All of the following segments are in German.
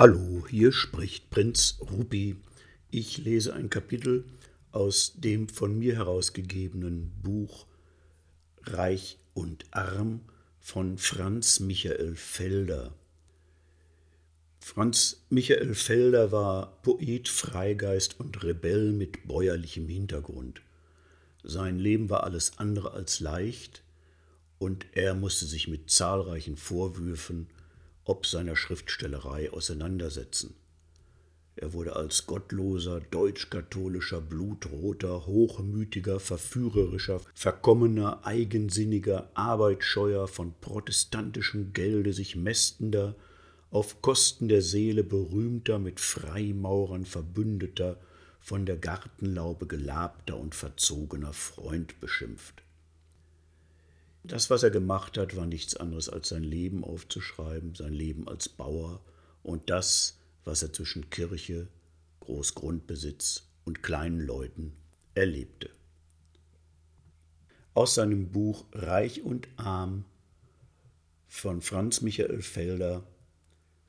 Hallo, hier spricht Prinz Rupi. Ich lese ein Kapitel aus dem von mir herausgegebenen Buch Reich und Arm von Franz Michael Felder. Franz Michael Felder war Poet, Freigeist und Rebell mit bäuerlichem Hintergrund. Sein Leben war alles andere als leicht, und er musste sich mit zahlreichen Vorwürfen ob seiner Schriftstellerei auseinandersetzen. Er wurde als gottloser, deutsch-katholischer, blutroter, hochmütiger, verführerischer, verkommener, eigensinniger, arbeitsscheuer, von protestantischem Gelde sich mästender, auf Kosten der Seele berühmter, mit Freimaurern verbündeter, von der Gartenlaube gelabter und verzogener Freund beschimpft. Das, was er gemacht hat, war nichts anderes als sein Leben aufzuschreiben, sein Leben als Bauer und das, was er zwischen Kirche, Großgrundbesitz und kleinen Leuten erlebte. Aus seinem Buch Reich und Arm von Franz Michael Felder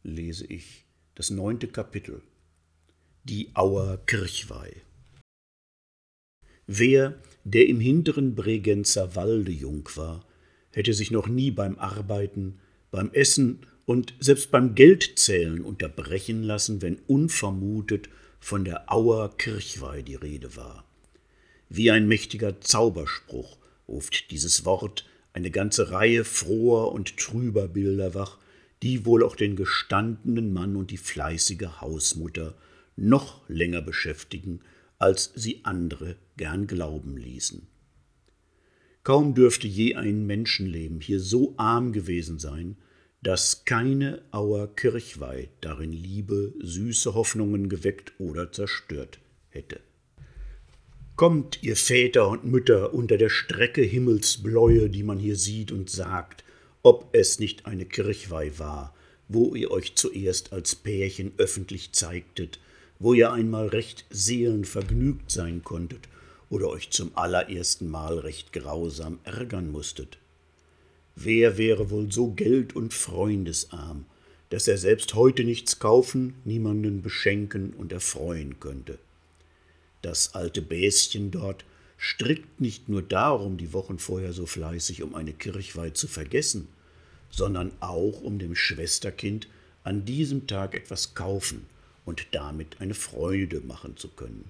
lese ich das neunte Kapitel Die Auer Kirchweih. Wer, der im hinteren Bregenzer Walde jung war, hätte sich noch nie beim Arbeiten, beim Essen und selbst beim Geldzählen unterbrechen lassen, wenn unvermutet von der Auer Kirchweih die Rede war. Wie ein mächtiger Zauberspruch ruft dieses Wort eine ganze Reihe froher und trüber Bilder wach, die wohl auch den gestandenen Mann und die fleißige Hausmutter noch länger beschäftigen, als sie andere gern glauben ließen. Kaum dürfte je ein Menschenleben hier so arm gewesen sein, dass keine Auer Kirchweih darin Liebe, süße Hoffnungen geweckt oder zerstört hätte. Kommt, ihr Väter und Mütter, unter der Strecke Himmelsbläue, die man hier sieht, und sagt, ob es nicht eine Kirchweih war, wo ihr euch zuerst als Pärchen öffentlich zeigtet, wo ihr einmal recht seelenvergnügt sein konntet oder euch zum allerersten Mal recht grausam ärgern musstet. Wer wäre wohl so geld- und freundesarm, dass er selbst heute nichts kaufen, niemanden beschenken und erfreuen könnte? Das alte Bäschen dort strickt nicht nur darum, die Wochen vorher so fleißig, um eine Kirchweih zu vergessen, sondern auch, um dem Schwesterkind an diesem Tag etwas kaufen und damit eine Freude machen zu können.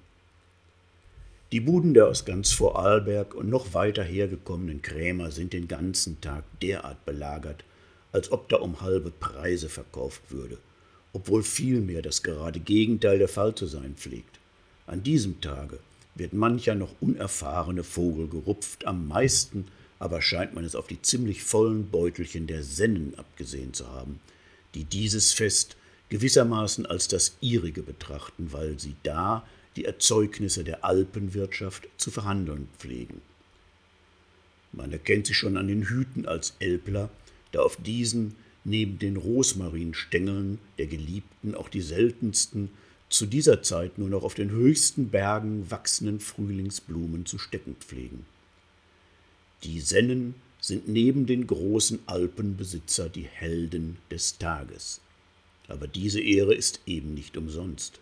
Die Buden der aus ganz Vorarlberg und noch weiter hergekommenen Krämer sind den ganzen Tag derart belagert, als ob da um halbe Preise verkauft würde, obwohl vielmehr das gerade Gegenteil der Fall zu sein pflegt. An diesem Tage wird mancher noch unerfahrene Vogel gerupft, am meisten aber scheint man es auf die ziemlich vollen Beutelchen der Sennen abgesehen zu haben, die dieses Fest gewissermaßen als das ihrige betrachten, weil sie da die Erzeugnisse der Alpenwirtschaft zu verhandeln pflegen. Man erkennt sie schon an den Hüten als Elbler, da auf diesen neben den Rosmarinstängeln der Geliebten auch die seltensten, zu dieser Zeit nur noch auf den höchsten Bergen wachsenden Frühlingsblumen zu stecken pflegen. Die Sennen sind neben den großen Alpenbesitzer die Helden des Tages. Aber diese Ehre ist eben nicht umsonst.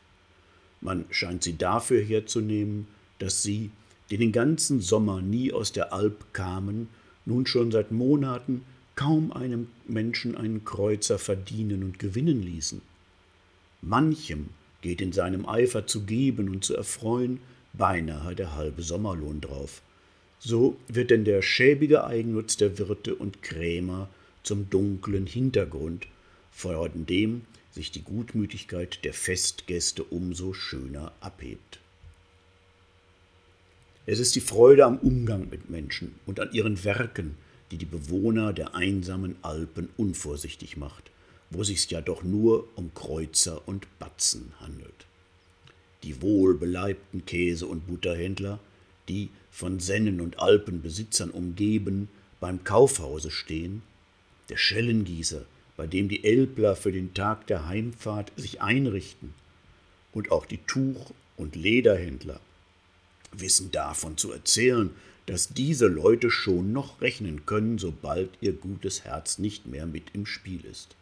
Man scheint sie dafür herzunehmen, dass sie, die den ganzen Sommer nie aus der Alp kamen, nun schon seit Monaten kaum einem Menschen einen Kreuzer verdienen und gewinnen ließen. Manchem geht in seinem Eifer zu geben und zu erfreuen beinahe der halbe Sommerlohn drauf. So wird denn der schäbige Eigennutz der Wirte und Krämer zum dunklen Hintergrund, vor dem sich die Gutmütigkeit der Festgäste umso schöner abhebt. Es ist die Freude am Umgang mit Menschen und an ihren Werken, die die Bewohner der einsamen Alpen unvorsichtig macht, wo sich's ja doch nur um Kreuzer und Batzen handelt. Die wohlbeleibten Käse- und Butterhändler, die von Sennen und Alpenbesitzern umgeben beim Kaufhause stehen, der Schellengießer, bei dem die Elbler für den Tag der Heimfahrt sich einrichten, und auch die Tuch- und Lederhändler wissen davon zu erzählen, dass diese Leute schon noch rechnen können, sobald ihr gutes Herz nicht mehr mit im Spiel ist.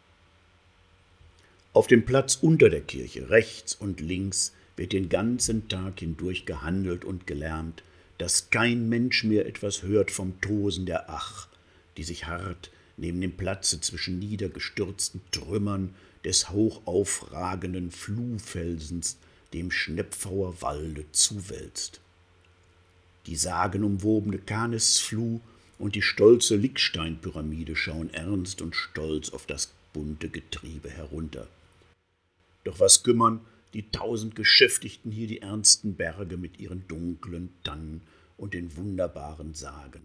Auf dem Platz unter der Kirche, rechts und links, wird den ganzen Tag hindurch gehandelt und gelärmt, dass kein Mensch mehr etwas hört vom Tosen der Ach, die sich hart neben dem Platze zwischen niedergestürzten Trümmern des hochaufragenden Fluhfelsens dem Schnepfauer Walde zuwälzt. Die sagenumwobene Kanisfluh und die stolze Licksteinpyramide schauen ernst und stolz auf das bunte Getriebe herunter. Doch was kümmern die tausend Geschäftigten hier die ernsten Berge mit ihren dunklen Tannen und den wunderbaren Sagen.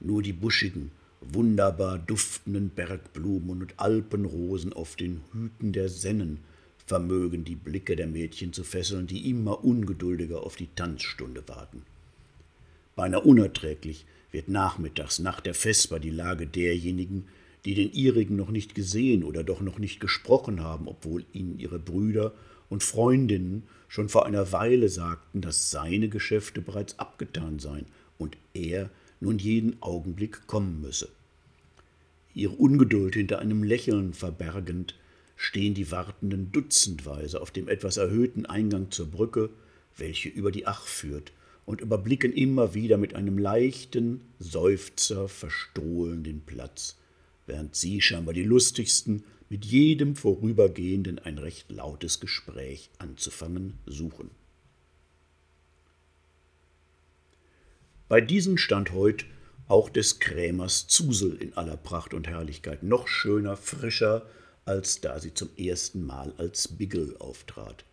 Nur die buschigen, wunderbar duftenden Bergblumen und Alpenrosen auf den Hüten der Sennen vermögen die Blicke der Mädchen zu fesseln, die immer ungeduldiger auf die Tanzstunde warten. Beinahe unerträglich wird nachmittags nach der Vesper die Lage derjenigen, die den ihrigen noch nicht gesehen oder doch noch nicht gesprochen haben, obwohl ihnen ihre Brüder und Freundinnen schon vor einer Weile sagten, dass seine Geschäfte bereits abgetan seien und er nun jeden Augenblick kommen müsse. Ihre Ungeduld hinter einem Lächeln verbergend, stehen die Wartenden dutzendweise auf dem etwas erhöhten Eingang zur Brücke, welche über die Ach führt, und überblicken immer wieder mit einem leichten Seufzer verstohlen den Platz, während sie scheinbar die lustigsten mit jedem Vorübergehenden ein recht lautes Gespräch anzufangen suchen. Bei diesen stand heut auch des Krämers Zusel in aller Pracht und Herrlichkeit, noch schöner, frischer, als da sie zum ersten Mal als Bigel auftrat.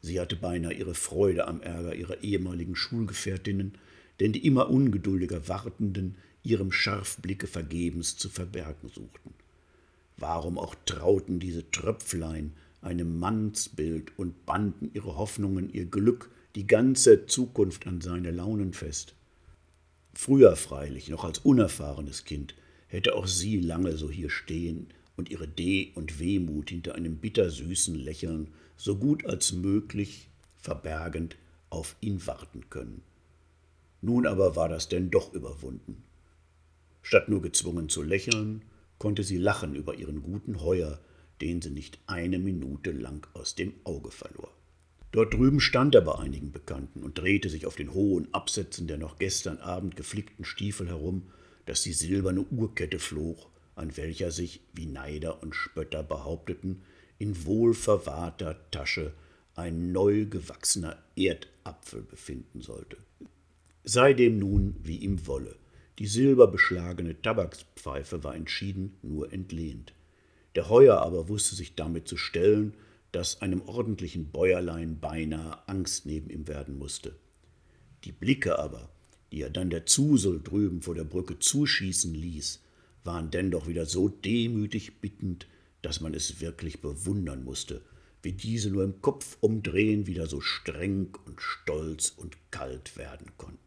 Sie hatte beinahe ihre Freude am Ärger ihrer ehemaligen Schulgefährtinnen, denn die immer ungeduldiger Wartenden ihrem Scharfblicke vergebens zu verbergen suchten. Warum auch trauten diese Tröpflein einem Mannsbild und banden ihre Hoffnungen, ihr Glück, die ganze Zukunft an seine Launen fest? Früher freilich, noch als unerfahrenes Kind, hätte auch sie lange so hier stehen und ihre Deh und Wehmut hinter einem bittersüßen Lächeln so gut als möglich verbergend auf ihn warten können. Nun aber war das denn doch überwunden. Statt nur gezwungen zu lächeln, konnte sie lachen über ihren guten Heuer, den sie nicht eine Minute lang aus dem Auge verlor. Dort drüben stand er bei einigen Bekannten und drehte sich auf den hohen Absätzen der noch gestern Abend geflickten Stiefel herum, dass die silberne Uhrkette flog, an welcher sich, wie Neider und Spötter behaupteten, in wohlverwahrter Tasche ein neu gewachsener Erdapfel befinden sollte. Sei dem nun, wie ihm wolle. Die silberbeschlagene Tabakspfeife war entschieden nur entlehnt. Der Heuer aber wusste sich damit zu stellen, dass einem ordentlichen Bäuerlein beinahe Angst neben ihm werden musste. Die Blicke aber, die er dann der Zusel drüben vor der Brücke zuschießen ließ, waren denn doch wieder so demütig bittend, dass man es wirklich bewundern musste, wie diese nur im Kopf umdrehen wieder so streng und stolz und kalt werden konnten.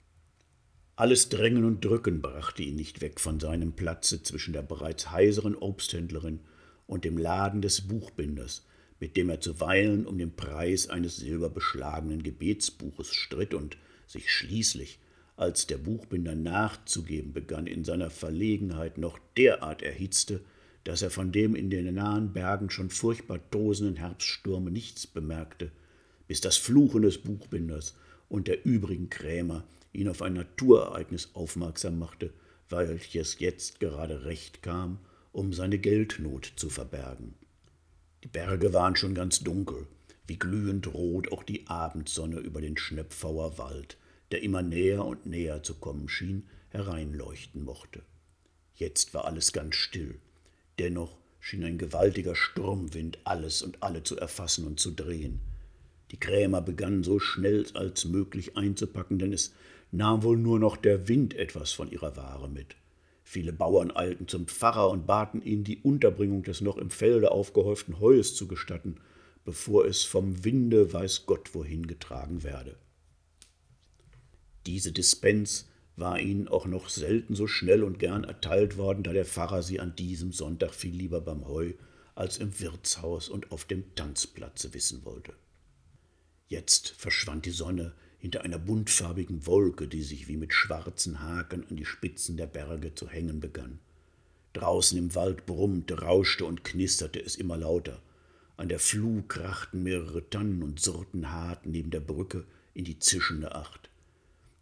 Alles Drängen und Drücken brachte ihn nicht weg von seinem Platze zwischen der bereits heiseren Obsthändlerin und dem Laden des Buchbinders, mit dem er zuweilen um den Preis eines silberbeschlagenen Gebetsbuches stritt und sich schließlich, als der Buchbinder nachzugeben begann, in seiner Verlegenheit noch derart erhitzte, dass er von dem in den nahen Bergen schon furchtbar tosenden Herbststurme nichts bemerkte, bis das Fluchen des Buchbinders und der übrigen Krämer ihn auf ein Naturereignis aufmerksam machte, welches jetzt gerade recht kam, um seine Geldnot zu verbergen. Die Berge waren schon ganz dunkel, wie glühend rot auch die Abendsonne über den Schnepfauer Wald, der immer näher und näher zu kommen schien, hereinleuchten mochte. Jetzt war alles ganz still, Dennoch schien ein gewaltiger Sturmwind alles und alle zu erfassen und zu drehen. Die Krämer begannen so schnell als möglich einzupacken, denn es nahm wohl nur noch der Wind etwas von ihrer Ware mit. Viele Bauern eilten zum Pfarrer und baten ihn, die Unterbringung des noch im Felde aufgehäuften Heues zu gestatten, bevor es vom Winde weiß Gott wohin getragen werde. Diese Dispens war ihnen auch noch selten so schnell und gern erteilt worden, da der Pfarrer sie an diesem Sonntag viel lieber beim Heu als im Wirtshaus und auf dem Tanzplatze wissen wollte. Jetzt verschwand die Sonne hinter einer buntfarbigen Wolke, die sich wie mit schwarzen Haken an die Spitzen der Berge zu hängen begann. Draußen im Wald brummte, rauschte und knisterte es immer lauter. an der Fluh krachten mehrere Tannen und surrten hart neben der Brücke in die zischende Acht.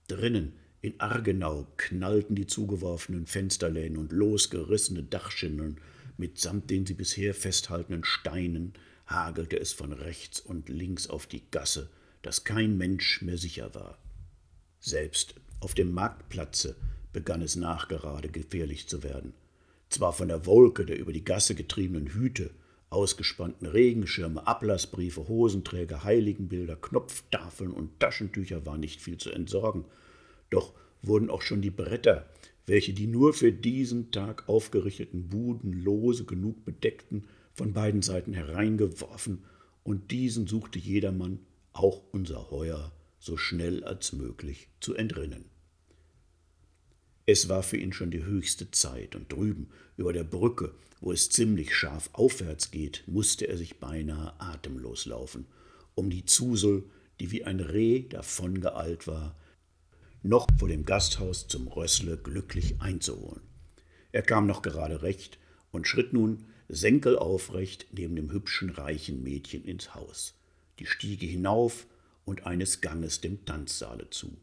Drinnen in Argenau knallten die zugeworfenen Fensterläden und losgerissene Dachschindeln mitsamt den sie bisher festhaltenden Steinen hagelte es von rechts und links auf die Gasse, dass kein Mensch mehr sicher war. Selbst auf dem Marktplatze begann es nachgerade gefährlich zu werden. Zwar von der Wolke der über die Gasse getriebenen Hüte, ausgespannten Regenschirme, Ablassbriefe, Hosenträger, Heiligenbilder, Knopftafeln und Taschentücher war nicht viel zu entsorgen, doch wurden auch schon die Bretter, welche die nur für diesen Tag aufgerichteten Buden lose genug bedeckten, von beiden Seiten hereingeworfen, und diesen suchte jedermann, auch unser Heuer, so schnell als möglich zu entrinnen. Es war für ihn schon die höchste Zeit, und drüben über der Brücke, wo es ziemlich scharf aufwärts geht, musste er sich beinahe atemlos laufen, um die Zusel, die wie ein Reh davongeeilt war, noch vor dem Gasthaus zum Rössle glücklich einzuholen. Er kam noch gerade recht und schritt nun senkelaufrecht neben dem hübschen, reichen Mädchen ins Haus, die Stiege hinauf und eines Ganges dem Tanzsaale zu.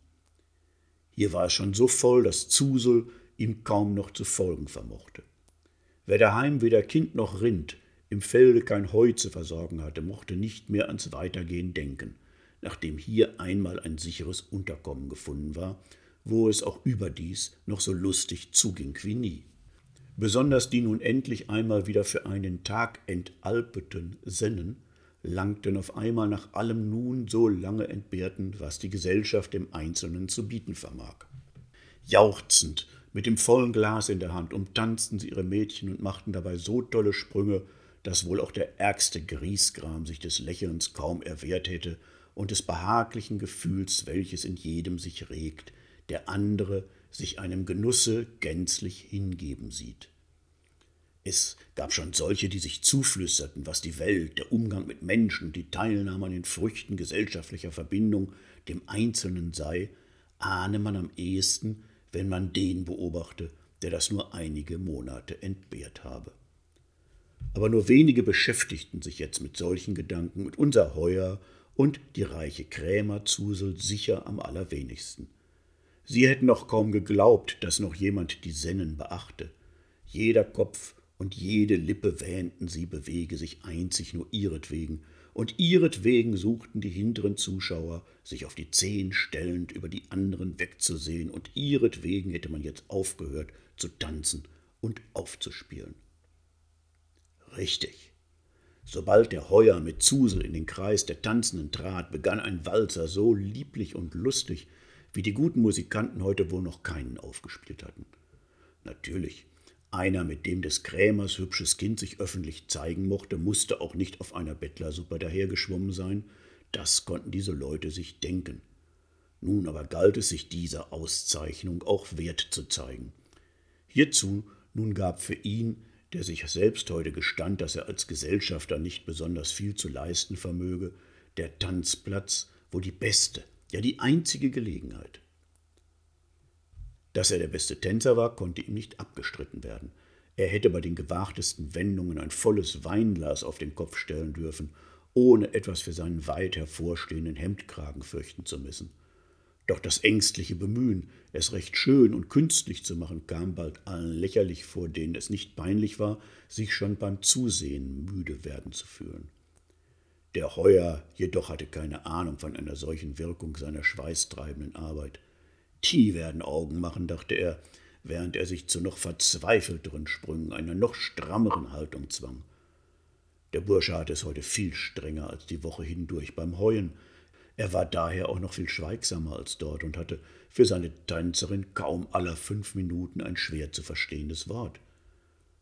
Hier war es schon so voll, dass Zusel ihm kaum noch zu folgen vermochte. Wer daheim weder Kind noch Rind, im Felde kein Heu zu versorgen hatte, mochte nicht mehr ans Weitergehen denken, nachdem hier einmal ein sicheres Unterkommen gefunden war, wo es auch überdies noch so lustig zuging wie nie. Besonders die nun endlich einmal wieder für einen Tag entalpeten Sennen langten auf einmal nach allem nun so lange entbehrten, was die Gesellschaft dem Einzelnen zu bieten vermag. Jauchzend, mit dem vollen Glas in der Hand, umtanzten sie ihre Mädchen und machten dabei so tolle Sprünge, dass wohl auch der ärgste Griesgram sich des Lächelns kaum erwehrt hätte und des behaglichen Gefühls, welches in jedem sich regt, der andere sich einem Genusse gänzlich hingeben sieht. Es gab schon solche, die sich zuflüsterten, was die Welt, der Umgang mit Menschen, die Teilnahme an den Früchten gesellschaftlicher Verbindung dem Einzelnen sei, ahne man am ehesten, wenn man den beobachte, der das nur einige Monate entbehrt habe. Aber nur wenige beschäftigten sich jetzt mit solchen Gedanken und unser Heuer und die reiche Krämerzusel sicher am allerwenigsten. Sie hätten noch kaum geglaubt, dass noch jemand die Sennen beachte. Jeder Kopf und jede Lippe wähnten, sie bewege sich einzig nur ihretwegen, und ihretwegen suchten die hinteren Zuschauer, sich auf die Zehen stellend über die anderen wegzusehen, und ihretwegen hätte man jetzt aufgehört zu tanzen und aufzuspielen. Richtig. Sobald der Heuer mit Zusel in den Kreis der Tanzenden trat, begann ein Walzer so lieblich und lustig, wie die guten Musikanten heute wohl noch keinen aufgespielt hatten. Natürlich, einer, mit dem des Krämers hübsches Kind sich öffentlich zeigen mochte, musste auch nicht auf einer Bettlersuppe dahergeschwommen sein, das konnten diese Leute sich denken. Nun aber galt es sich dieser Auszeichnung auch wert zu zeigen. Hierzu nun gab für ihn, der sich selbst heute gestand, dass er als Gesellschafter nicht besonders viel zu leisten vermöge, der Tanzplatz wo die beste, ja die einzige Gelegenheit. Dass er der beste Tänzer war, konnte ihm nicht abgestritten werden. Er hätte bei den gewagtesten Wendungen ein volles Weinglas auf den Kopf stellen dürfen, ohne etwas für seinen weit hervorstehenden Hemdkragen fürchten zu müssen. Doch das ängstliche Bemühen, es recht schön und künstlich zu machen, kam bald allen lächerlich vor, denen es nicht peinlich war, sich schon beim Zusehen müde werden zu fühlen. Der Heuer jedoch hatte keine Ahnung von einer solchen Wirkung seiner schweißtreibenden Arbeit. Die werden Augen machen, dachte er, während er sich zu noch verzweifelteren Sprüngen, einer noch strammeren Haltung zwang. Der Bursche hatte es heute viel strenger als die Woche hindurch beim Heuen. Er war daher auch noch viel schweigsamer als dort und hatte für seine Tänzerin kaum aller fünf Minuten ein schwer zu verstehendes Wort.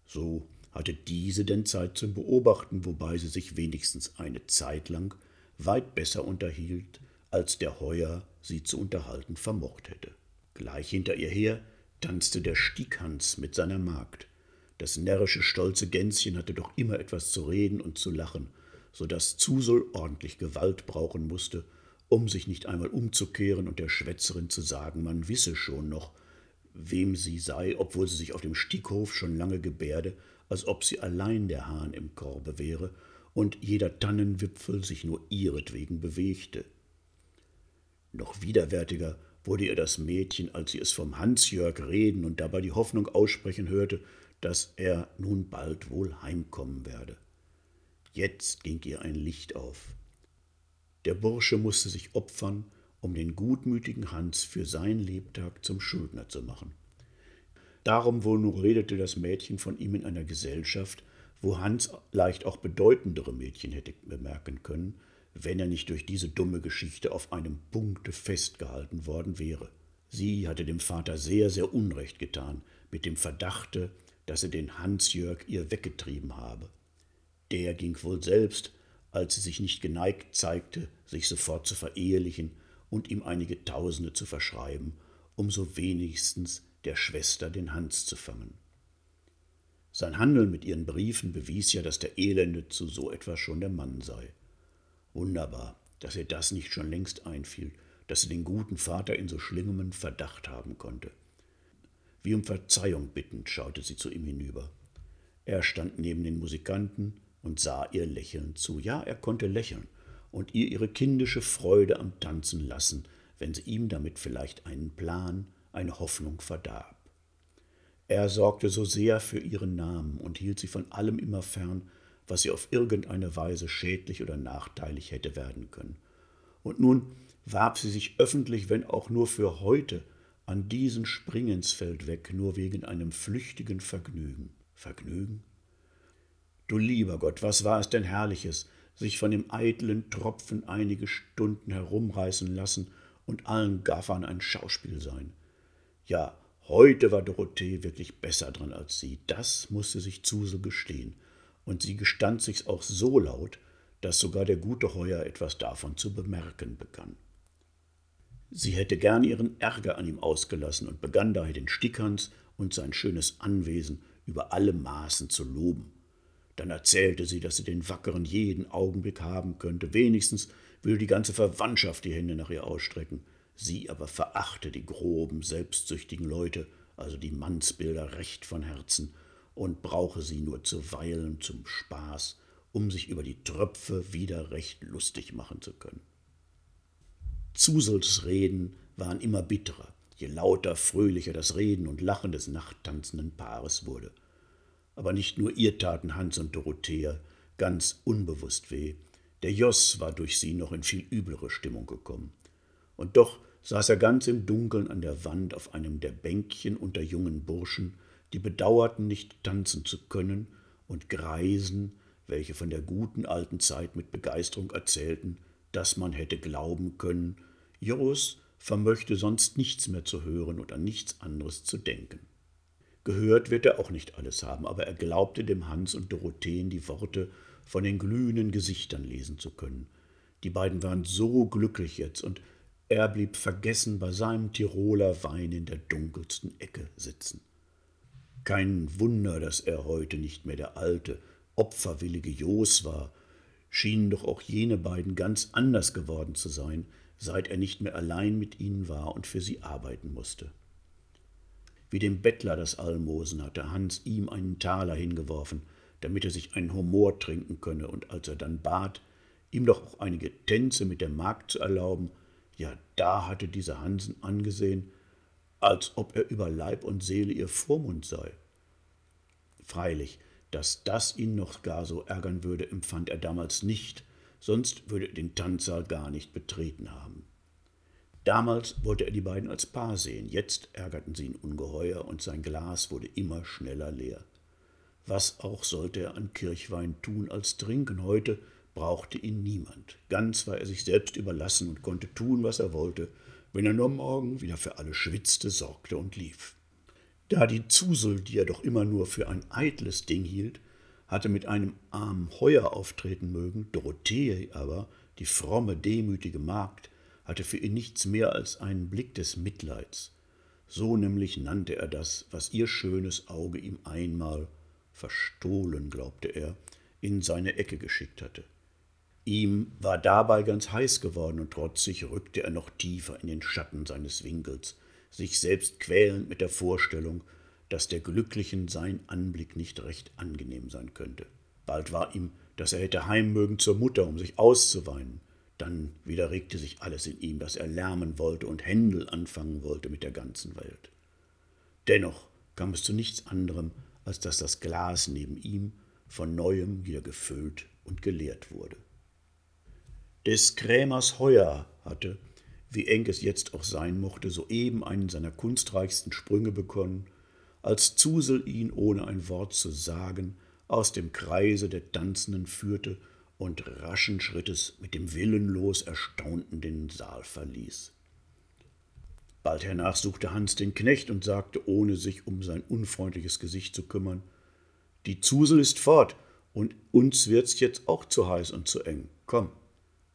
So hatte diese denn Zeit zum Beobachten, wobei sie sich wenigstens eine Zeit lang weit besser unterhielt als der Heuer sie zu unterhalten vermocht hätte. Gleich hinter ihr her tanzte der Stieghans mit seiner Magd. Das närrische, stolze Gänschen hatte doch immer etwas zu reden und zu lachen, so dass Zusel ordentlich Gewalt brauchen musste, um sich nicht einmal umzukehren und der Schwätzerin zu sagen, man wisse schon noch, wem sie sei, obwohl sie sich auf dem Stieghof schon lange gebärde, als ob sie allein der Hahn im Korbe wäre und jeder Tannenwipfel sich nur ihretwegen bewegte. Noch widerwärtiger wurde ihr das Mädchen, als sie es vom Hansjörg reden und dabei die Hoffnung aussprechen hörte, dass er nun bald wohl heimkommen werde. Jetzt ging ihr ein Licht auf. Der Bursche musste sich opfern, um den gutmütigen Hans für sein Lebtag zum Schuldner zu machen. Darum wohl nur redete das Mädchen von ihm in einer Gesellschaft, wo Hans leicht auch bedeutendere Mädchen hätte bemerken können, wenn er nicht durch diese dumme Geschichte auf einem Punkte festgehalten worden wäre. Sie hatte dem Vater sehr, sehr Unrecht getan, mit dem Verdachte, dass er den Hansjörg ihr weggetrieben habe. Der ging wohl selbst, als sie sich nicht geneigt zeigte, sich sofort zu verehelichen und ihm einige Tausende zu verschreiben, um so wenigstens der Schwester den Hans zu fangen. Sein Handeln mit ihren Briefen bewies ja, dass der Elende zu so etwas schon der Mann sei. Wunderbar, dass ihr das nicht schon längst einfiel, dass sie den guten Vater in so schlimmem Verdacht haben konnte. Wie um Verzeihung bittend schaute sie zu ihm hinüber. Er stand neben den Musikanten und sah ihr lächelnd zu. Ja, er konnte lächeln und ihr ihre kindische Freude am Tanzen lassen, wenn sie ihm damit vielleicht einen Plan, eine Hoffnung verdarb. Er sorgte so sehr für ihren Namen und hielt sie von allem immer fern, was sie auf irgendeine Weise schädlich oder nachteilig hätte werden können. Und nun warf sie sich öffentlich, wenn auch nur für heute, an diesen Springensfeld weg, nur wegen einem flüchtigen Vergnügen. Vergnügen? Du lieber Gott, was war es denn Herrliches, sich von dem eitlen Tropfen einige Stunden herumreißen lassen und allen Gaffern ein Schauspiel sein. Ja, heute war Dorothee wirklich besser dran als sie, das musste sich Zusel gestehen, und sie gestand sich's auch so laut, dass sogar der gute Heuer etwas davon zu bemerken begann. Sie hätte gern ihren Ärger an ihm ausgelassen und begann daher den Stickhans und sein schönes Anwesen über alle Maßen zu loben. Dann erzählte sie, dass sie den Wackeren jeden Augenblick haben könnte. Wenigstens würde die ganze Verwandtschaft die Hände nach ihr ausstrecken. Sie aber verachte die groben, selbstsüchtigen Leute, also die Mannsbilder, recht von Herzen und brauche sie nur zuweilen zum Spaß, um sich über die Tröpfe wieder recht lustig machen zu können. Zusels Reden waren immer bitterer, je lauter, fröhlicher das Reden und Lachen des nachttanzenden Paares wurde. Aber nicht nur ihr taten Hans und Dorothea ganz unbewusst weh. Der Joss war durch sie noch in viel üblere Stimmung gekommen. Und doch saß er ganz im Dunkeln an der Wand auf einem der Bänkchen unter jungen Burschen, die bedauerten, nicht tanzen zu können, und Greisen, welche von der guten alten Zeit mit Begeisterung erzählten, dass man hätte glauben können, Jos vermöchte sonst nichts mehr zu hören und an nichts anderes zu denken. Gehört wird er auch nicht alles haben, aber er glaubte dem Hans und Dorotheen die Worte von den glühenden Gesichtern lesen zu können. Die beiden waren so glücklich jetzt, und er blieb vergessen bei seinem Tiroler Wein in der dunkelsten Ecke sitzen. Kein Wunder, dass er heute nicht mehr der alte, opferwillige Jos war, schienen doch auch jene beiden ganz anders geworden zu sein, seit er nicht mehr allein mit ihnen war und für sie arbeiten musste. Wie dem Bettler das Almosen hatte Hans ihm einen Taler hingeworfen, damit er sich einen Humor trinken könne, und als er dann bat, ihm doch auch einige Tänze mit der Magd zu erlauben, ja, da hatte dieser Hansen angesehen, als ob er über Leib und Seele ihr Vormund sei. Freilich, dass das ihn noch gar so ärgern würde, empfand er damals nicht, sonst würde er den Tanzsaal gar nicht betreten haben. Damals wollte er die beiden als Paar sehen, jetzt ärgerten sie ihn ungeheuer und sein Glas wurde immer schneller leer. Was auch sollte er an Kirchwein tun als trinken, heute brauchte ihn niemand. Ganz war er sich selbst überlassen und konnte tun, was er wollte, wenn er nur morgen wieder für alle schwitzte, sorgte und lief. Da die Zusel, die er doch immer nur für ein eitles Ding hielt, hatte mit einem armen Heuer auftreten mögen, Dorothee aber, die fromme, demütige Magd, hatte für ihn nichts mehr als einen Blick des Mitleids. So nämlich nannte er das, was ihr schönes Auge ihm einmal, verstohlen, glaubte er, in seine Ecke geschickt hatte. Ihm war dabei ganz heiß geworden und trotzig rückte er noch tiefer in den Schatten seines Winkels, sich selbst quälend mit der Vorstellung, dass der Glücklichen sein Anblick nicht recht angenehm sein könnte. Bald war ihm dass er hätte heim mögen zur Mutter, um sich auszuweinen. Dann wieder regte sich alles in ihm, dass er lärmen wollte und Händel anfangen wollte mit der ganzen Welt. Dennoch kam es zu nichts anderem, als dass das Glas neben ihm von neuem wieder gefüllt und geleert wurde. Des Krämers Heuer hatte, wie eng es jetzt auch sein mochte, soeben einen seiner kunstreichsten Sprünge bekommen, als Zusel ihn, ohne ein Wort zu sagen, aus dem Kreise der Tanzenden führte und raschen Schrittes mit dem willenlos Erstaunten den Saal verließ. Bald hernach suchte Hans den Knecht und sagte, ohne sich um sein unfreundliches Gesicht zu kümmern, die Zusel ist fort, und uns wird's jetzt auch zu heiß und zu eng. Komm.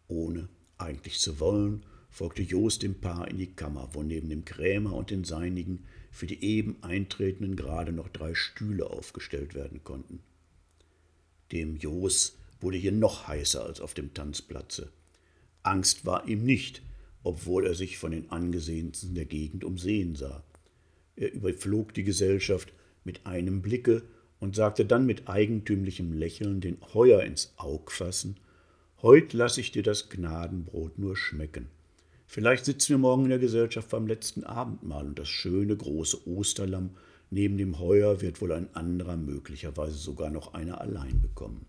Ohne eigentlich zu wollen, folgte Jost dem Paar in die Kammer, wo neben dem Krämer und den Seinigen für die eben Eintretenden gerade noch drei Stühle aufgestellt werden konnten. Dem Jos wurde hier noch heißer als auf dem Tanzplatze. Angst war ihm nicht, obwohl er sich von den Angesehensten der Gegend umsehen sah. Er überflog die Gesellschaft mit einem Blicke und sagte dann mit eigentümlichem Lächeln, den Heuer ins Aug fassen, Heut lass ich dir das Gnadenbrot nur schmecken. Vielleicht sitzen wir morgen in der Gesellschaft beim letzten Abendmahl und das schöne große Osterlamm neben dem Heuer wird wohl ein anderer, möglicherweise sogar noch einer allein bekommen.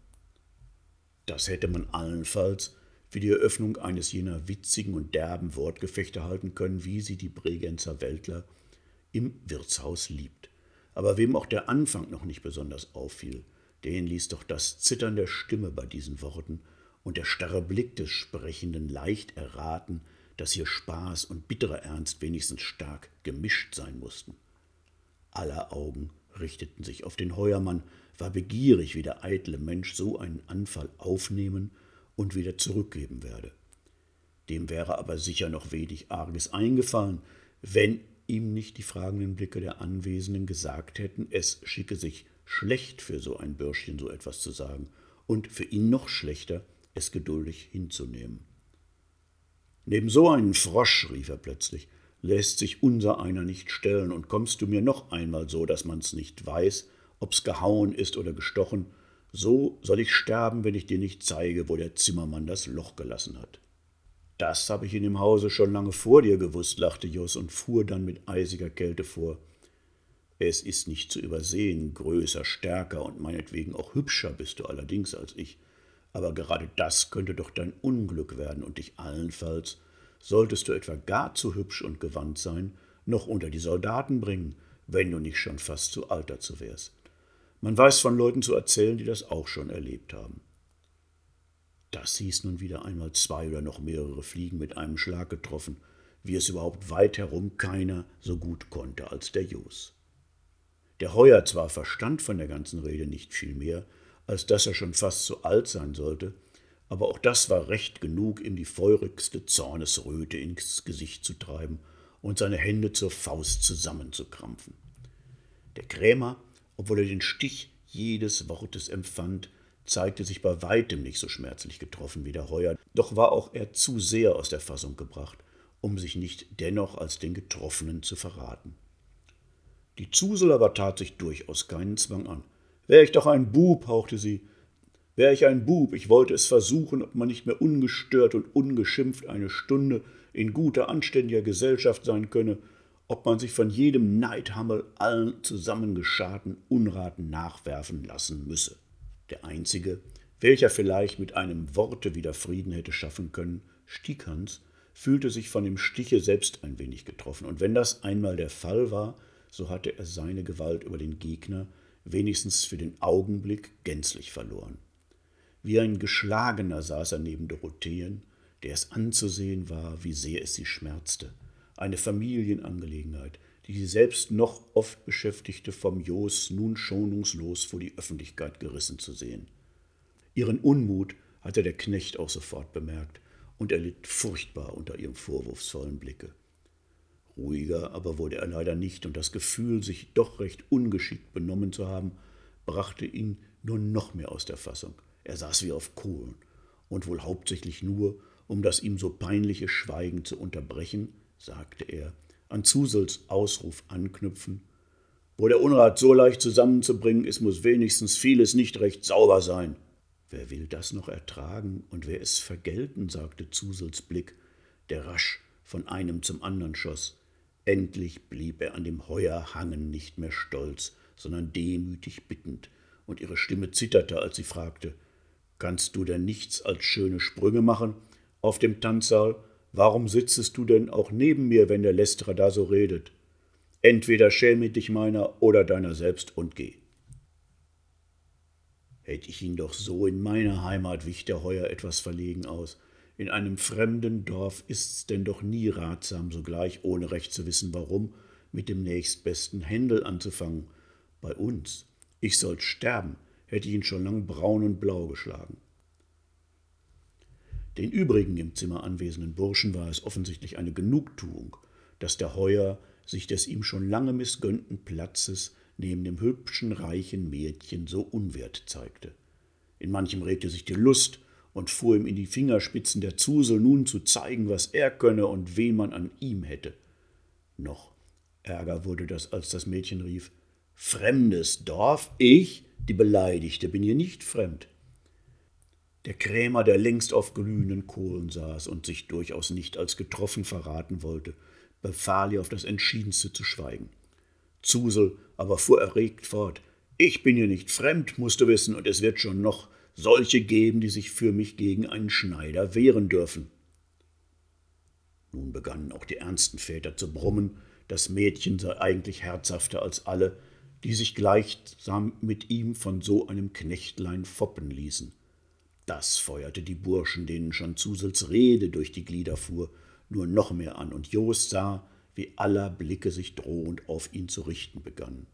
Das hätte man allenfalls für die Eröffnung eines jener witzigen und derben Wortgefechte halten können, wie sie die Bregenzer Weltler im Wirtshaus liebt. Aber wem auch der Anfang noch nicht besonders auffiel, den ließ doch das Zittern der Stimme bei diesen Worten und der starre Blick des Sprechenden leicht erraten, dass hier Spaß und bitterer Ernst wenigstens stark gemischt sein mussten. Aller Augen richteten sich auf den Heuermann, war begierig, wie der eitle Mensch so einen Anfall aufnehmen und wieder zurückgeben werde. Dem wäre aber sicher noch wenig Arges eingefallen, wenn ihm nicht die fragenden Blicke der Anwesenden gesagt hätten, es schicke sich schlecht für so ein Bürschchen so etwas zu sagen und für ihn noch schlechter, es geduldig hinzunehmen. Neben so einen Frosch, rief er plötzlich, lässt sich unser einer nicht stellen, und kommst du mir noch einmal so, dass man's nicht weiß, ob's gehauen ist oder gestochen, so soll ich sterben, wenn ich dir nicht zeige, wo der Zimmermann das Loch gelassen hat. Das habe ich in dem Hause schon lange vor dir gewusst, lachte Jos und fuhr dann mit eisiger Kälte vor. Es ist nicht zu übersehen, größer, stärker und meinetwegen auch hübscher bist du allerdings als ich, aber gerade das könnte doch dein Unglück werden und dich allenfalls solltest du etwa gar zu hübsch und gewandt sein, noch unter die Soldaten bringen, wenn du nicht schon fast zu alt dazu wärst. Man weiß von Leuten zu erzählen, die das auch schon erlebt haben. Das hieß nun wieder einmal zwei oder noch mehrere Fliegen mit einem Schlag getroffen, wie es überhaupt weit herum keiner so gut konnte als der Jos. Der Heuer zwar verstand von der ganzen Rede nicht viel mehr, als dass er schon fast zu alt sein sollte, aber auch das war recht genug, ihm die feurigste Zornesröte ins Gesicht zu treiben und seine Hände zur Faust zusammenzukrampfen. Der Krämer, obwohl er den Stich jedes Wortes empfand, zeigte sich bei weitem nicht so schmerzlich getroffen wie der Heuer, doch war auch er zu sehr aus der Fassung gebracht, um sich nicht dennoch als den Getroffenen zu verraten. Die Zusel aber tat sich durchaus keinen Zwang an. Wär ich doch ein Bub, hauchte sie, Wär ich ein Bub, ich wollte es versuchen, ob man nicht mehr ungestört und ungeschimpft eine Stunde in guter, anständiger Gesellschaft sein könne, ob man sich von jedem Neidhammel allen zusammengescharten Unraten nachwerfen lassen müsse. Der einzige, welcher vielleicht mit einem Worte wieder Frieden hätte schaffen können, Stieghans, fühlte sich von dem Stiche selbst ein wenig getroffen, und wenn das einmal der Fall war, so hatte er seine Gewalt über den Gegner wenigstens für den Augenblick gänzlich verloren. Wie ein Geschlagener saß er neben Dorotheen, der es anzusehen war, wie sehr es sie schmerzte. Eine Familienangelegenheit, die sie selbst noch oft beschäftigte, vom Jos nun schonungslos vor die Öffentlichkeit gerissen zu sehen. Ihren Unmut hatte der Knecht auch sofort bemerkt, und er litt furchtbar unter ihrem vorwurfsvollen Blicke. Ruhiger aber wurde er leider nicht, und das Gefühl, sich doch recht ungeschickt benommen zu haben, brachte ihn nur noch mehr aus der Fassung. Er saß wie auf Kohlen, und wohl hauptsächlich nur, um das ihm so peinliche Schweigen zu unterbrechen, sagte er, an Zusels Ausruf anknüpfen. Wo der Unrat so leicht zusammenzubringen ist, muss wenigstens vieles nicht recht sauber sein. Wer will das noch ertragen und wer es vergelten, sagte Zusels Blick, der rasch von einem zum andern schoss. Endlich blieb er an dem Heuer hangen, nicht mehr stolz, sondern demütig bittend, und ihre Stimme zitterte, als sie fragte Kannst du denn nichts als schöne Sprünge machen auf dem Tanzsaal? Warum sitzest du denn auch neben mir, wenn der Lästerer da so redet? Entweder schäme dich meiner oder deiner selbst und geh. Hätte ich ihn doch so in meiner Heimat, wich der Heuer etwas verlegen aus. In einem fremden Dorf ist's denn doch nie ratsam, sogleich, ohne recht zu wissen warum, mit dem nächstbesten Händel anzufangen. Bei uns. Ich sollt sterben, hätte ich ihn schon lang braun und blau geschlagen. Den übrigen im Zimmer anwesenden Burschen war es offensichtlich eine Genugtuung, dass der Heuer sich des ihm schon lange missgönnten Platzes neben dem hübschen, reichen Mädchen so unwert zeigte. In manchem regte sich die Lust und fuhr ihm in die Fingerspitzen der Zusel nun zu zeigen, was er könne und wen man an ihm hätte. Noch ärger wurde das, als das Mädchen rief: Fremdes Dorf? Ich, die Beleidigte, bin hier nicht fremd. Der Krämer, der längst auf glühenden Kohlen saß und sich durchaus nicht als getroffen verraten wollte, befahl ihr auf das Entschiedenste zu schweigen. Zusel aber fuhr erregt fort. Ich bin hier nicht fremd, musst du wissen, und es wird schon noch solche geben, die sich für mich gegen einen Schneider wehren dürfen. Nun begannen auch die ernsten Väter zu brummen, das Mädchen sei eigentlich herzhafter als alle, die sich gleichsam mit ihm von so einem Knechtlein foppen ließen. Das feuerte die Burschen, denen schon Zusels Rede durch die Glieder fuhr, nur noch mehr an, und Jost sah, wie aller Blicke sich drohend auf ihn zu richten begannen.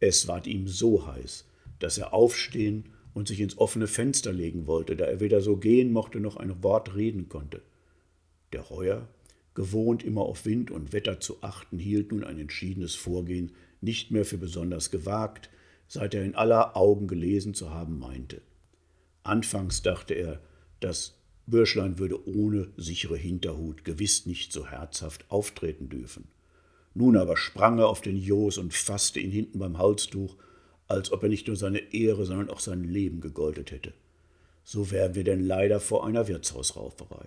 Es ward ihm so heiß, dass er aufstehen und sich ins offene Fenster legen wollte, da er weder so gehen mochte noch ein Wort reden konnte. Der Heuer, gewohnt immer auf Wind und Wetter zu achten, hielt nun ein entschiedenes Vorgehen nicht mehr für besonders gewagt, seit er in aller Augen gelesen zu haben meinte. Anfangs dachte er, das Bürschlein würde ohne sichere Hinterhut gewiss nicht so herzhaft auftreten dürfen. Nun aber sprang er auf den Jos und fasste ihn hinten beim Halstuch, als ob er nicht nur seine Ehre, sondern auch sein Leben gegoldet hätte. So wären wir denn leider vor einer Wirtshausrauferei.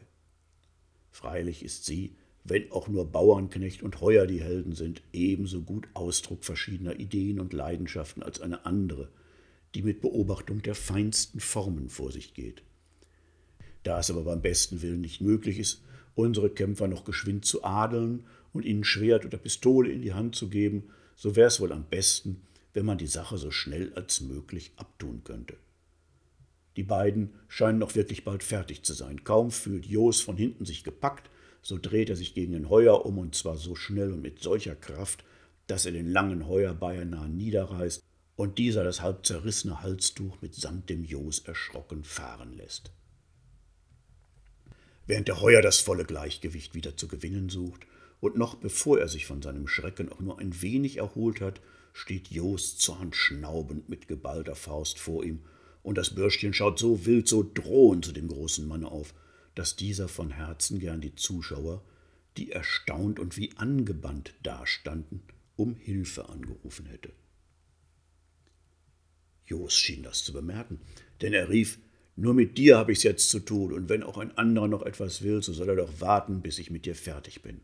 Freilich ist sie, wenn auch nur Bauernknecht und Heuer die Helden sind, ebenso gut Ausdruck verschiedener Ideen und Leidenschaften als eine andere, die mit Beobachtung der feinsten Formen vor sich geht. Da es aber beim besten Willen nicht möglich ist, unsere Kämpfer noch geschwind zu adeln und ihnen Schwert oder Pistole in die Hand zu geben, so wäre es wohl am besten, wenn man die Sache so schnell als möglich abtun könnte. Die beiden scheinen noch wirklich bald fertig zu sein. Kaum fühlt Jos von hinten sich gepackt, so dreht er sich gegen den Heuer um, und zwar so schnell und mit solcher Kraft, dass er den langen Heuer beinahe niederreißt und dieser das halb zerrissene Halstuch mit samt dem Jos erschrocken fahren lässt. Während der Heuer das volle Gleichgewicht wieder zu gewinnen sucht, und noch bevor er sich von seinem Schrecken auch nur ein wenig erholt hat, steht Jos zornschnaubend mit geballter Faust vor ihm, und das Bürschchen schaut so wild, so drohend zu dem großen Manne auf, dass dieser von Herzen gern die Zuschauer, die erstaunt und wie angebannt dastanden, um Hilfe angerufen hätte. Jos schien das zu bemerken, denn er rief, nur mit dir habe ich's jetzt zu tun, und wenn auch ein anderer noch etwas will, so soll er doch warten, bis ich mit dir fertig bin.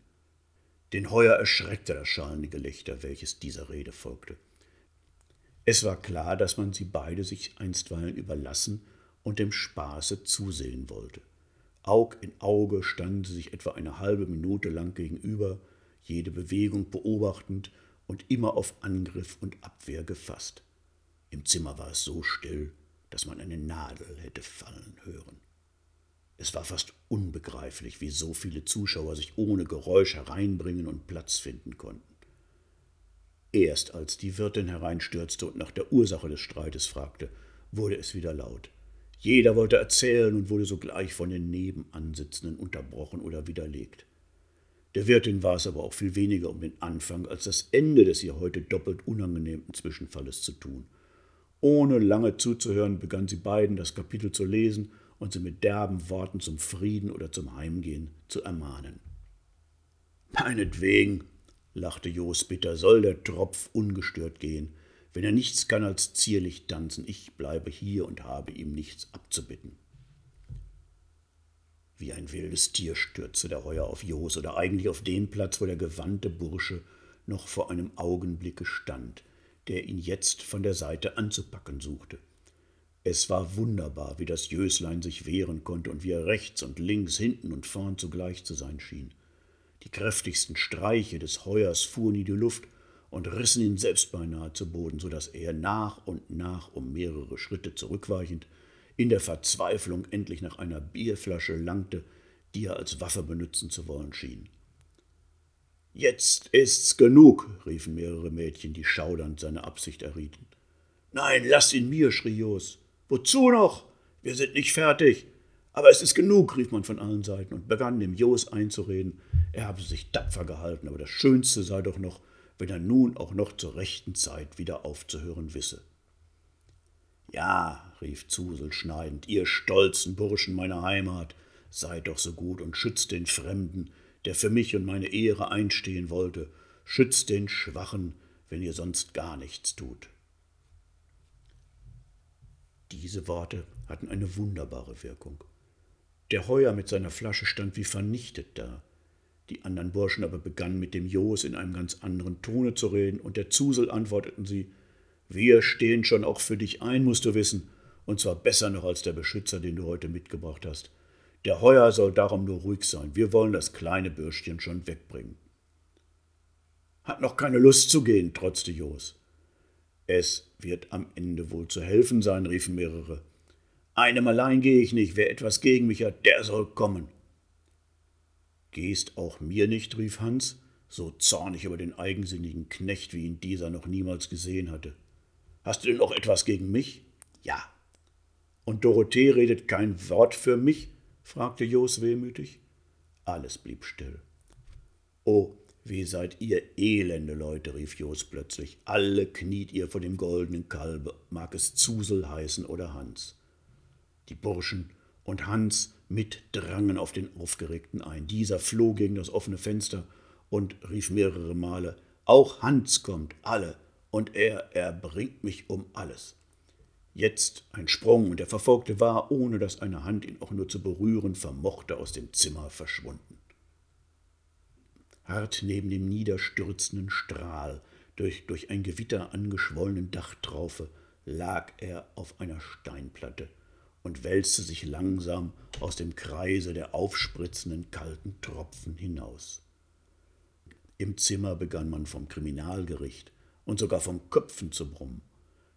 Den Heuer erschreckte das schallende Gelächter, welches dieser Rede folgte. Es war klar, dass man sie beide sich einstweilen überlassen und dem Spaße zusehen wollte. Aug in Auge standen sie sich etwa eine halbe Minute lang gegenüber, jede Bewegung beobachtend und immer auf Angriff und Abwehr gefasst. Im Zimmer war es so still, dass man eine Nadel hätte fallen hören. Es war fast unbegreiflich, wie so viele Zuschauer sich ohne Geräusch hereinbringen und Platz finden konnten. Erst als die Wirtin hereinstürzte und nach der Ursache des Streites fragte, wurde es wieder laut. Jeder wollte erzählen und wurde sogleich von den Nebenansitzenden unterbrochen oder widerlegt. Der Wirtin war es aber auch viel weniger um den Anfang als das Ende des ihr heute doppelt unangenehmen Zwischenfalles zu tun. Ohne lange zuzuhören, begann sie beiden das Kapitel zu lesen und sie mit derben Worten zum Frieden oder zum Heimgehen zu ermahnen. Meinetwegen, lachte Jos bitter, soll der Tropf ungestört gehen. wenn er nichts kann als zierlich tanzen. Ich bleibe hier und habe ihm nichts abzubitten. Wie ein wildes Tier stürzte der Heuer auf Jos oder eigentlich auf den Platz, wo der gewandte Bursche noch vor einem Augenblicke stand, der ihn jetzt von der Seite anzupacken suchte. Es war wunderbar, wie das Jöslein sich wehren konnte und wie er rechts und links, hinten und vorn zugleich zu sein schien. Die kräftigsten Streiche des Heuers fuhren in die Luft und rissen ihn selbst beinahe zu Boden, so dass er nach und nach um mehrere Schritte zurückweichend in der Verzweiflung endlich nach einer Bierflasche langte, die er als Waffe benutzen zu wollen schien. Jetzt ist's genug, riefen mehrere Mädchen, die schaudernd seine Absicht errieten. Nein, lass ihn mir, schrie Jos. Wozu noch? Wir sind nicht fertig. Aber es ist genug, rief man von allen Seiten und begann dem Jos einzureden, er habe sich tapfer gehalten, aber das Schönste sei doch noch, wenn er nun auch noch zur rechten Zeit wieder aufzuhören wisse. Ja, rief Zusel schneidend, ihr stolzen Burschen meiner Heimat, seid doch so gut und schützt den Fremden, der für mich und meine Ehre einstehen wollte, schützt den Schwachen, wenn ihr sonst gar nichts tut. Diese Worte hatten eine wunderbare Wirkung. Der Heuer mit seiner Flasche stand wie vernichtet da. Die anderen Burschen aber begannen mit dem Jos in einem ganz anderen Tone zu reden, und der Zusel antworteten sie Wir stehen schon auch für dich ein, musst du wissen, und zwar besser noch als der Beschützer, den du heute mitgebracht hast. Der Heuer soll darum nur ruhig sein, wir wollen das kleine Bürschchen schon wegbringen. Hat noch keine Lust zu gehen, trotzte Jos. Es wird am Ende wohl zu helfen sein, riefen mehrere. Einem allein gehe ich nicht, wer etwas gegen mich hat, der soll kommen. Gehst auch mir nicht, rief Hans, so zornig über den eigensinnigen Knecht, wie ihn dieser noch niemals gesehen hatte. Hast du denn auch etwas gegen mich? Ja. Und Dorothee redet kein Wort für mich? fragte Jos wehmütig. Alles blieb still. Oh, wie seid ihr elende Leute, rief Jos plötzlich. Alle kniet ihr vor dem goldenen Kalbe, mag es Zusel heißen oder Hans. Die Burschen und Hans mit drangen auf den Aufgeregten ein. Dieser floh gegen das offene Fenster und rief mehrere Male, auch Hans kommt, alle, und er, er bringt mich um alles. Jetzt ein Sprung, und der Verfolgte war, ohne dass eine Hand ihn auch nur zu berühren vermochte, aus dem Zimmer verschwunden. Hart neben dem niederstürzenden Strahl, durch, durch ein Gewitter angeschwollenen Dachtraufe, lag er auf einer Steinplatte und wälzte sich langsam aus dem Kreise der aufspritzenden kalten Tropfen hinaus. Im Zimmer begann man vom Kriminalgericht und sogar vom Köpfen zu brummen.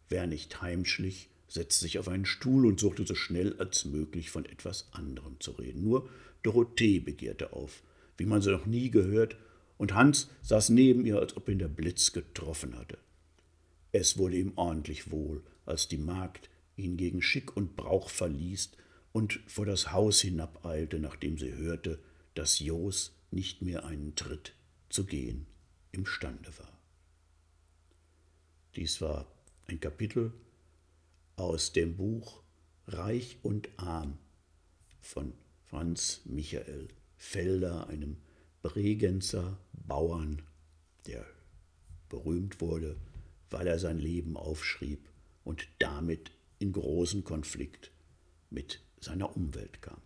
Wer nicht heimschlich, setzte sich auf einen Stuhl und suchte so schnell als möglich von etwas anderem zu reden. Nur Dorothee begehrte auf, wie man sie noch nie gehört, und Hans saß neben ihr, als ob ihn der Blitz getroffen hatte. Es wurde ihm ordentlich wohl, als die Magd ihn gegen Schick und Brauch verließ und vor das Haus hinabeilte, nachdem sie hörte, dass Jos nicht mehr einen Tritt zu gehen imstande war. Dies war ein Kapitel aus dem Buch Reich und Arm von Franz Michael Felder, einem Bregenzer Bauern, der berühmt wurde, weil er sein Leben aufschrieb und damit in großen Konflikt mit seiner Umwelt kam.